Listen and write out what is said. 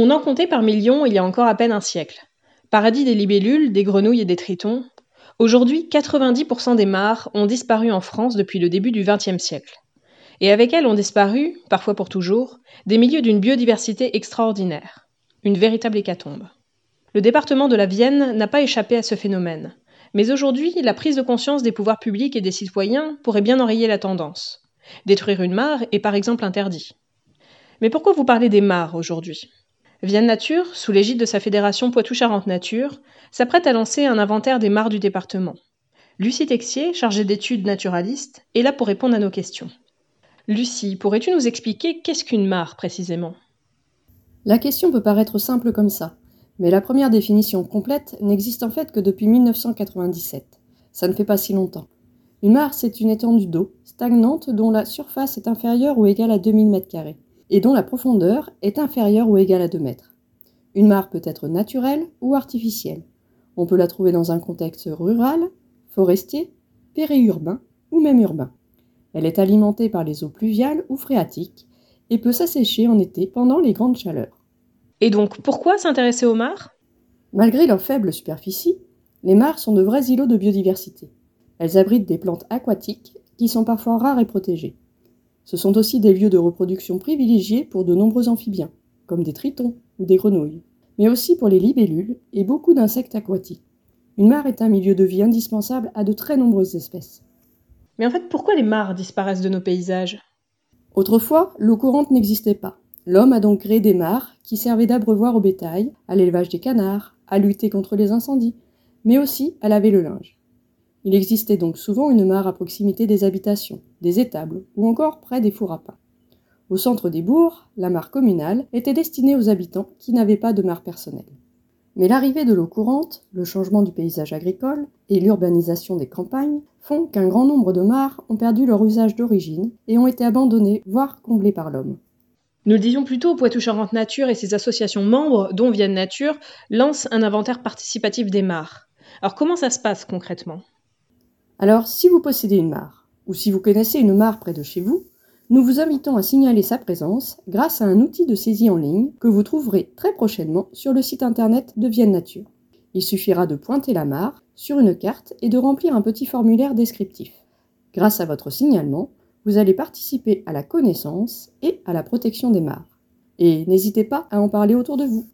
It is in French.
On en comptait par millions il y a encore à peine un siècle. Paradis des libellules, des grenouilles et des tritons, aujourd'hui 90% des mares ont disparu en France depuis le début du XXe siècle. Et avec elles ont disparu, parfois pour toujours, des milieux d'une biodiversité extraordinaire. Une véritable hécatombe. Le département de la Vienne n'a pas échappé à ce phénomène. Mais aujourd'hui, la prise de conscience des pouvoirs publics et des citoyens pourrait bien enrayer la tendance. Détruire une mare est par exemple interdit. Mais pourquoi vous parlez des mares aujourd'hui? Vienne Nature, sous l'égide de sa fédération Poitou-Charentes Nature, s'apprête à lancer un inventaire des mares du département. Lucie Texier, chargée d'études naturalistes, est là pour répondre à nos questions. Lucie, pourrais-tu nous expliquer qu'est-ce qu'une mare précisément? La question peut paraître simple comme ça, mais la première définition complète n'existe en fait que depuis 1997. Ça ne fait pas si longtemps. Une mare, c'est une étendue d'eau stagnante dont la surface est inférieure ou égale à 2000 m2 et dont la profondeur est inférieure ou égale à 2 mètres. Une mare peut être naturelle ou artificielle. On peut la trouver dans un contexte rural, forestier, périurbain ou même urbain. Elle est alimentée par les eaux pluviales ou phréatiques et peut s'assécher en été pendant les grandes chaleurs. Et donc, pourquoi s'intéresser aux mares? Malgré leur faible superficie, les mares sont de vrais îlots de biodiversité. Elles abritent des plantes aquatiques qui sont parfois rares et protégées. Ce sont aussi des lieux de reproduction privilégiés pour de nombreux amphibiens, comme des tritons ou des grenouilles, mais aussi pour les libellules et beaucoup d'insectes aquatiques. Une mare est un milieu de vie indispensable à de très nombreuses espèces. Mais en fait, pourquoi les mares disparaissent de nos paysages? Autrefois, l'eau courante n'existait pas. L'homme a donc créé des mares qui servaient d'abreuvoir au bétail, à l'élevage des canards, à lutter contre les incendies, mais aussi à laver le linge. Il existait donc souvent une mare à proximité des habitations, des étables ou encore près des fours à pain. Au centre des bourgs, la mare communale était destinée aux habitants qui n'avaient pas de mare personnelle. Mais l'arrivée de l'eau courante, le changement du paysage agricole et l'urbanisation des campagnes font qu'un grand nombre de mares ont perdu leur usage d'origine et ont été abandonnées, voire comblées par l'homme. Nous le disions plus tôt, Poitou-Charentes Nature et ses associations membres, dont Vienne Nature, lancent un inventaire participatif des mares. Alors comment ça se passe concrètement? Alors, si vous possédez une mare, ou si vous connaissez une mare près de chez vous, nous vous invitons à signaler sa présence grâce à un outil de saisie en ligne que vous trouverez très prochainement sur le site internet de Vienne Nature. Il suffira de pointer la mare sur une carte et de remplir un petit formulaire descriptif. Grâce à votre signalement, vous allez participer à la connaissance et à la protection des mares. Et n'hésitez pas à en parler autour de vous.